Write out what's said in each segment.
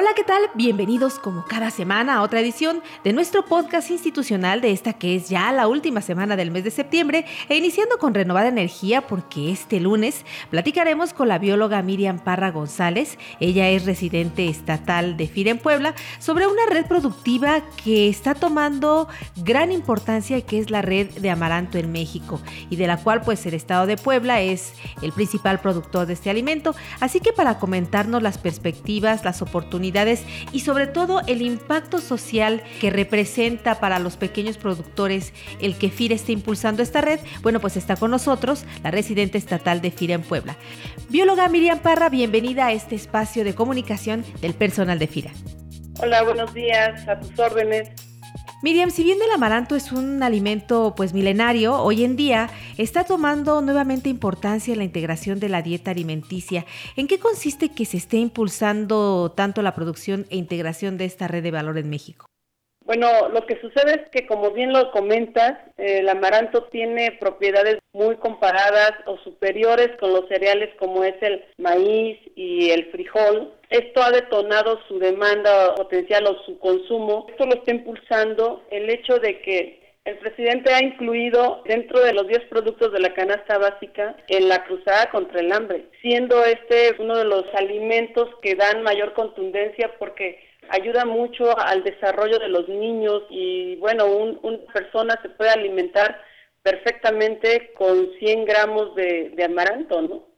Hola, ¿qué tal? Bienvenidos como cada semana a otra edición de nuestro podcast institucional de esta que es ya la última semana del mes de septiembre e iniciando con renovada energía porque este lunes platicaremos con la bióloga Miriam Parra González, ella es residente estatal de FIRA en Puebla, sobre una red productiva que está tomando gran importancia que es la red de amaranto en México y de la cual pues el estado de Puebla es el principal productor de este alimento. Así que para comentarnos las perspectivas, las oportunidades, y sobre todo el impacto social que representa para los pequeños productores el que FIRA esté impulsando esta red, bueno, pues está con nosotros la residente estatal de FIRA en Puebla. Bióloga Miriam Parra, bienvenida a este espacio de comunicación del personal de FIRA. Hola, buenos días, a tus órdenes. Miriam, si bien el amaranto es un alimento pues milenario, hoy en día está tomando nuevamente importancia en la integración de la dieta alimenticia. ¿En qué consiste que se esté impulsando tanto la producción e integración de esta red de valor en México? Bueno, lo que sucede es que, como bien lo comentas, el amaranto tiene propiedades muy comparadas o superiores con los cereales como es el maíz y el frijol. Esto ha detonado su demanda potencial o su consumo. Esto lo está impulsando el hecho de que el presidente ha incluido dentro de los 10 productos de la canasta básica en la cruzada contra el hambre, siendo este uno de los alimentos que dan mayor contundencia porque ayuda mucho al desarrollo de los niños y bueno, una persona se puede alimentar perfectamente con 100 gramos de, amaranto, ¿no?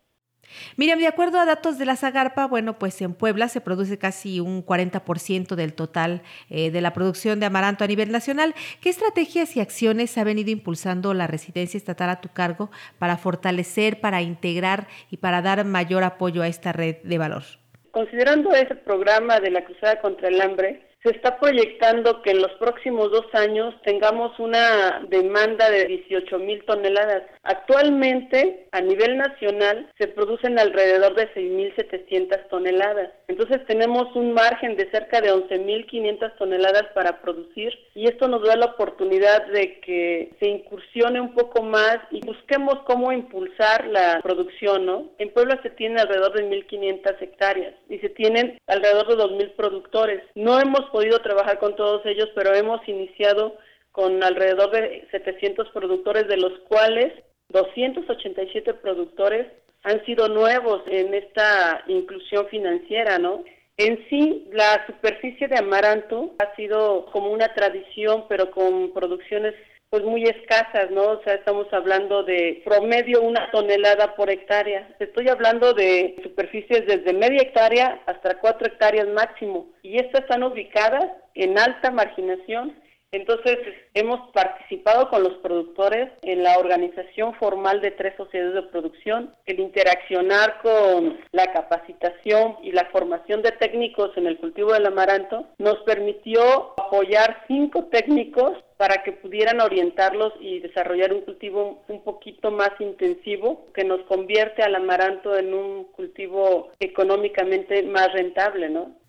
Miriam, de acuerdo a datos de la Zagarpa, bueno, pues en Puebla se produce casi un 40% del total eh, de la producción de amaranto a nivel nacional. ¿Qué estrategias y acciones ha venido impulsando la residencia estatal a tu cargo para fortalecer, para integrar y para dar mayor apoyo a esta red de valor? Considerando ese programa de la Cruzada contra el Hambre, se está proyectando que en los próximos dos años tengamos una demanda de 18 mil toneladas. Actualmente, a nivel nacional, se producen alrededor de 6.700 toneladas. Entonces tenemos un margen de cerca de 11.500 toneladas para producir y esto nos da la oportunidad de que se incursione un poco más y busquemos cómo impulsar la producción, ¿no? En Puebla se tiene alrededor de 1.500 hectáreas y se tienen alrededor de 2.000 productores. No hemos podido trabajar con todos ellos, pero hemos iniciado con alrededor de 700 productores, de los cuales 287 productores han sido nuevos en esta inclusión financiera, ¿no? En sí, la superficie de amaranto ha sido como una tradición, pero con producciones pues muy escasas, ¿no? O sea, estamos hablando de promedio una tonelada por hectárea. Estoy hablando de superficies desde media hectárea hasta cuatro hectáreas máximo. Y estas están ubicadas en alta marginación entonces, hemos participado con los productores en la organización formal de tres sociedades de producción, el interaccionar con la capacitación y la formación de técnicos en el cultivo del amaranto, nos permitió apoyar cinco técnicos para que pudieran orientarlos y desarrollar un cultivo un poquito más intensivo que nos convierte al amaranto en un cultivo económicamente más rentable, ¿no?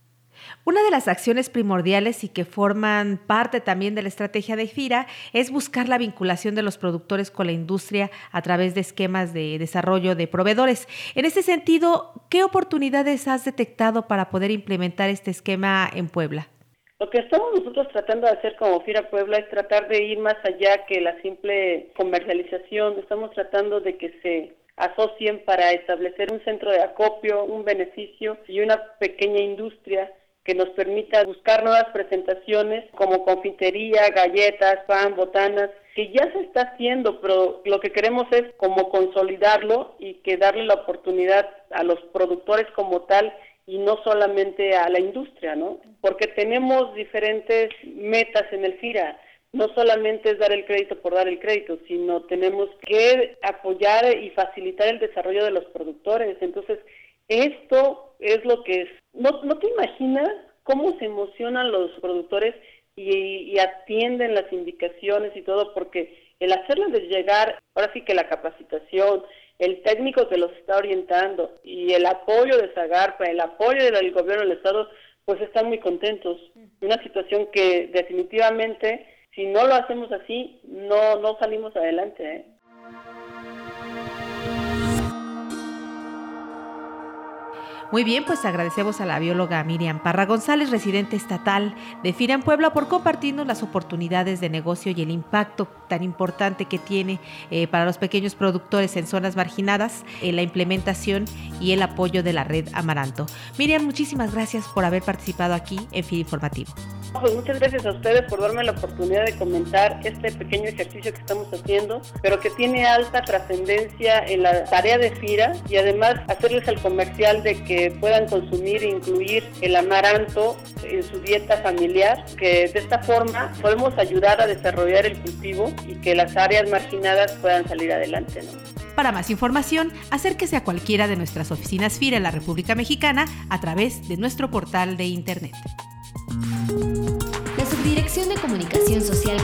Una de las acciones primordiales y que forman parte también de la estrategia de FIRA es buscar la vinculación de los productores con la industria a través de esquemas de desarrollo de proveedores. En este sentido, ¿qué oportunidades has detectado para poder implementar este esquema en Puebla? Lo que estamos nosotros tratando de hacer como FIRA Puebla es tratar de ir más allá que la simple comercialización. Estamos tratando de que se asocien para establecer un centro de acopio, un beneficio y una pequeña industria que nos permita buscar nuevas presentaciones como confitería, galletas, pan, botanas, que ya se está haciendo, pero lo que queremos es como consolidarlo y que darle la oportunidad a los productores como tal y no solamente a la industria, ¿no? Porque tenemos diferentes metas en el FIRA. No solamente es dar el crédito por dar el crédito, sino tenemos que apoyar y facilitar el desarrollo de los productores. Entonces, esto es lo que es. No, no te imaginas cómo se emocionan los productores y, atienden las indicaciones y todo, porque el hacerles llegar, ahora sí que la capacitación, el técnico que los está orientando y el apoyo de Zagarpa, el apoyo del gobierno del Estado, pues están muy contentos. Una situación que definitivamente Si no lo hacemos así, no, no salimos adelante. ¿eh? Muy bien, pues agradecemos a la bióloga Miriam Parra González, residente estatal de FIRA Puebla, por compartirnos las oportunidades de negocio y el impacto tan importante que tiene eh, para los pequeños productores en zonas marginadas la implementación y el apoyo de la red Amaranto. Miriam, muchísimas gracias por haber participado aquí en FIRA Informativo. Pues muchas gracias a ustedes por darme la oportunidad de comentar este pequeño ejercicio que estamos haciendo, pero que tiene alta trascendencia en la tarea de FIRA y además hacerles el comercial de que puedan consumir e incluir el amaranto en su dieta familiar, que de esta forma podemos ayudar a desarrollar el cultivo y que las áreas marginadas puedan salir adelante. Para más información, acérquese a cualquiera de nuestras oficinas FIRA en la República Mexicana a través de nuestro portal de Internet. La Subdirección de Comunicación Social